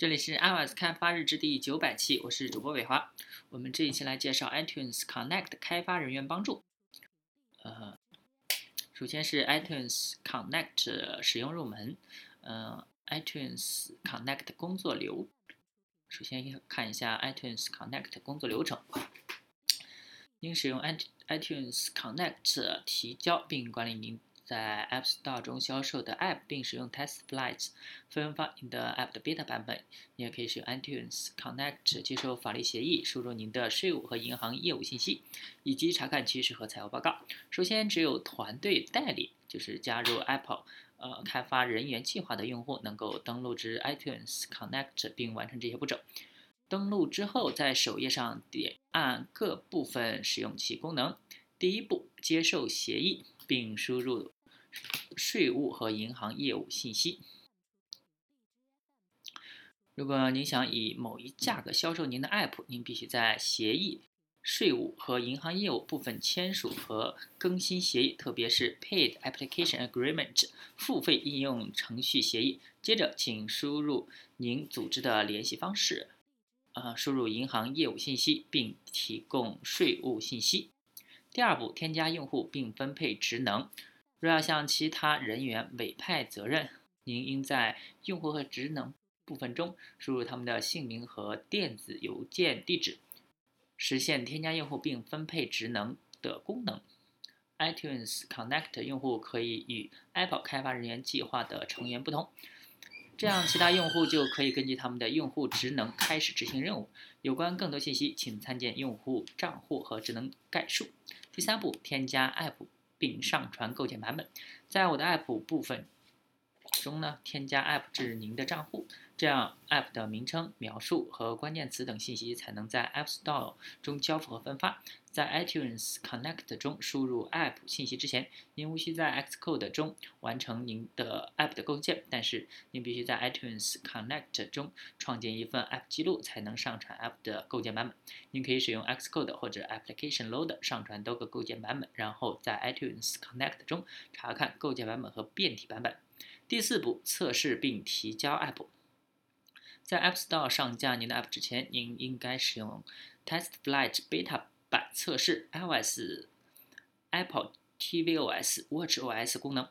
这里是 iOS 开发日志第九百期，我是主播伟华。我们这一期来介绍 iTunes Connect 开发人员帮助。呃，首先是 iTunes Connect 使用入门。嗯，iTunes Connect 工作流。首先看一下 iTunes Connect 工作流程。应使用 iTunes Connect 提交并管理您。在 App Store 中销售的 App，并使用 TestFlight 分发您的 App 的 Beta 版本。你也可以使用 iTunes Connect 接受法律协议，输入您的税务和银行业务信息，以及查看趋势和财务报告。首先，只有团队代理，就是加入 Apple 呃开发人员计划的用户，能够登录至 iTunes Connect 并完成这些步骤。登录之后，在首页上点按各部分使用其功能。第一步，接受协议，并输入。税务和银行业务信息。如果您想以某一价格销售您的 App，您必须在协议、税务和银行业务部分签署和更新协议，特别是 Paid Application Agreement 付费应用程序协议。接着，请输入您组织的联系方式，呃，输入银行业务信息，并提供税务信息。第二步，添加用户并分配职能。若要向其他人员委派责任，您应在用户和职能部分中输入他们的姓名和电子邮件地址，实现添加用户并分配职能的功能。iTunes Connect 用户可以与 Apple 开发人员计划的成员不同，这样其他用户就可以根据他们的用户职能开始执行任务。有关更多信息，请参见用户账户和职能概述。第三步，添加 App。并上传构建版本，在我的 App 部分中呢，添加 App 至您的账户，这样 App 的名称、描述和关键词等信息才能在 App Store 中交付和分发。在 iTunes Connect 中输入 App 信息之前，您无需在 Xcode 中完成您的 App 的构建，但是您必须在 iTunes Connect 中创建一份 App 记录，才能上传 App 的构建版本。您可以使用 Xcode 或者 Application Loader 上传多个构建版本，然后在 iTunes Connect 中查看构建版本和变体版本。第四步，测试并提交 App。在 App Store 上架您的 App 之前，您应该使用 TestFlight Beta。版测试 iOS、Apple tvOS、watchOS 功能，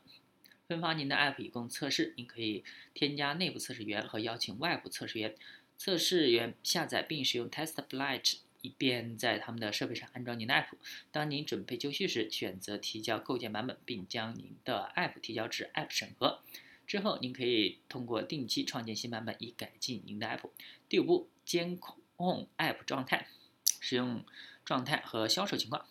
分发您的 App 以供测试。您可以添加内部测试员和邀请外部测试员。测试员下载并使用 TestFlight，以便在他们的设备上安装您的 App。当您准备就绪时，选择提交构建版本，并将您的 App 提交至 App 审核。之后，您可以通过定期创建新版本以改进您的 App。第五步，监控 App 状态，使用。状态和销售情况，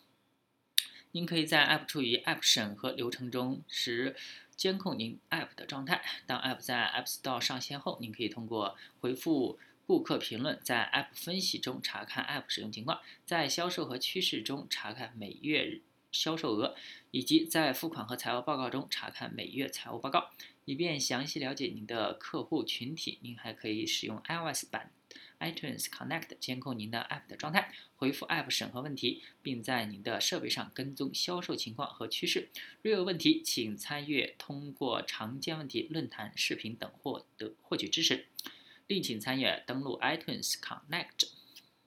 您可以在 App 处于 App 审核流程中时监控您 App 的状态。当 App 在 App Store 上线后，您可以通过回复顾客评论，在 App 分析中查看 App 使用情况，在销售和趋势中查看每月销售额，以及在付款和财务报告中查看每月财务报告，以便详细了解您的客户群体。您还可以使用 iOS 版。iTunes Connect 监控您的 App 的状态，回复 App 审核问题，并在您的设备上跟踪销售情况和趋势。若有问题，请参阅通过常见问题论坛、视频等获得获取支持。另请参阅登录 iTunes Connect。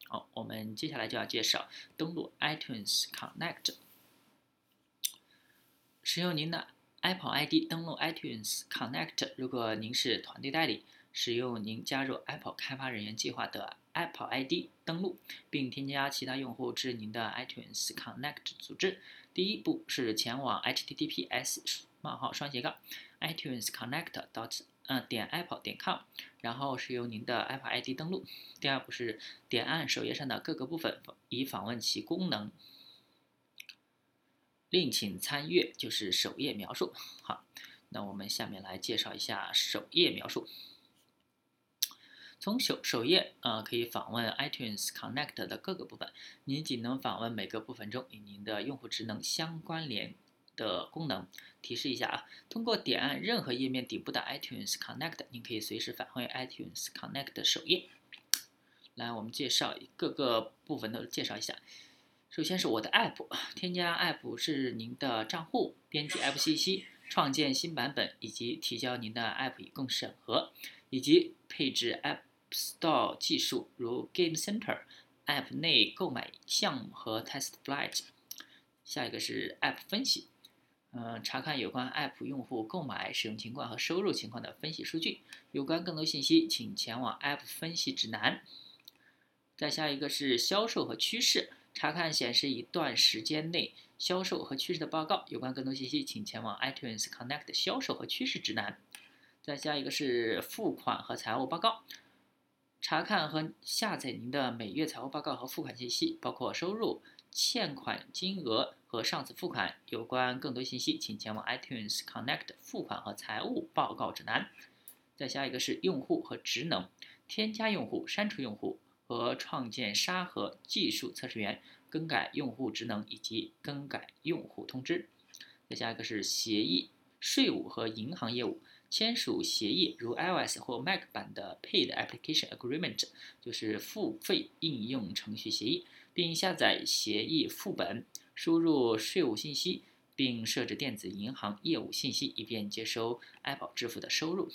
好，我们接下来就要介绍登录 iTunes Connect。使用您的 Apple ID 登录 iTunes Connect。如果您是团队代理。使用您加入 Apple 开发人员计划的 Apple ID 登录，并添加其他用户至您的 iTunes Connect 组织。第一步是前往 https: 冒号双斜杠 iTunes Connect dot 呃点 Apple 点 com，然后使用您的 Apple ID 登录。第二步是点按首页上的各个部分以访问其功能。另请参阅就是首页描述。好，那我们下面来介绍一下首页描述。从首首页啊，可以访问 iTunes Connect 的各个部分。您仅能访问每个部分中与您的用户职能相关联的功能。提示一下啊，通过点按任何页面底部的 iTunes Connect，您可以随时返回 iTunes Connect 首页。来，我们介绍各个部分都介绍一下。首先是我的 App，添加 App 是您的账户，编辑 App 信息，创建新版本以及提交您的 App 以供审核，以及配置 App。Store 技术，如 Game Center、App 内购买项目和 Test Flight。下一个是 App 分析，嗯，查看有关 App 用户购买、使用情况和收入情况的分析数据。有关更多信息，请前往 App 分析指南。再下一个是销售和趋势，查看显示一段时间内销售和趋势的报告。有关更多信息，请前往 iTunes Connect 销售和趋势指南。再下一个是付款和财务报告，查看和下载您的每月财务报告和付款信息，包括收入、欠款金额和上次付款。有关更多信息，请前往 iTunes Connect 付款和财务报告指南。再下一个是用户和职能，添加用户、删除用户。和创建沙盒技术测试员，更改用户职能以及更改用户通知。再下一个是协议、税务和银行业务，签署协议，如 iOS 或 Mac 版的 Paid Application Agreement，就是付费应用程序协议，并下载协议副本，输入税务信息，并设置电子银行业务信息，以便接收 Apple 支付的收入。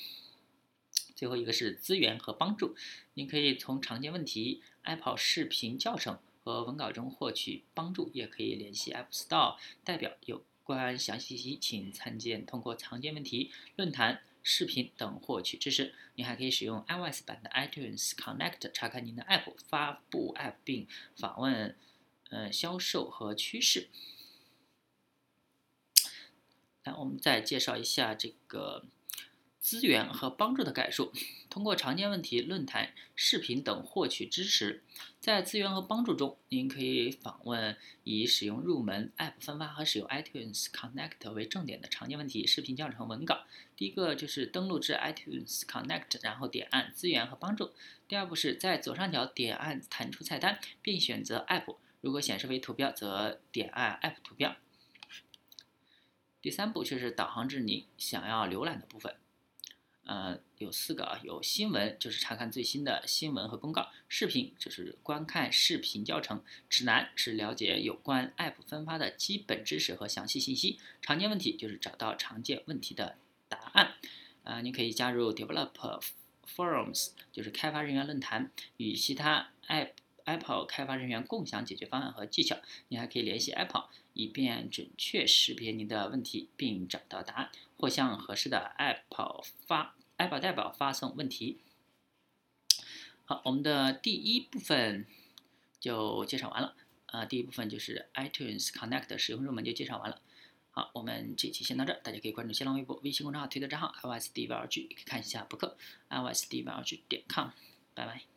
最后一个是资源和帮助，您可以从常见问题、Apple 视频教程和文稿中获取帮助，也可以联系 App Store 代表。有关详细信息，请参见通过常见问题、论坛、视频等获取知识。您还可以使用 iOS 版的 iTunes Connect 查看您的 App 发布 App，并访问呃销售和趋势。来，我们再介绍一下这个。资源和帮助的概述，通过常见问题、论坛、视频等获取支持。在资源和帮助中，您可以访问以使用入门 App 分发和使用 iTunes Connect 为重点的常见问题、视频教程、文稿。第一个就是登录至 iTunes Connect，然后点按资源和帮助。第二步是在左上角点按弹出菜单，并选择 App，如果显示为图标，则点按 App 图标。第三步就是导航至你想要浏览的部分。呃，有四个啊，有新闻，就是查看最新的新闻和公告；视频就是观看视频教程；指南是了解有关 App 分发的基本知识和详细信息；常见问题就是找到常见问题的答案。啊，你可以加入 Develop Forums，就是开发人员论坛，与其他 App Apple 开发人员共享解决方案和技巧。你还可以联系 Apple，以便准确识别您的问题并找到答案，或向合适的 Apple 发。Apple 代表发送问题。好，我们的第一部分就介绍完了。啊，第一部分就是 iTunes Connect 使用入门就介绍完了。好，我们这期先到这儿，大家可以关注新浪微博、微信公众号、推特账号 iOS D V R G，可以看一下博客 iOS D V R G 点 com。拜拜。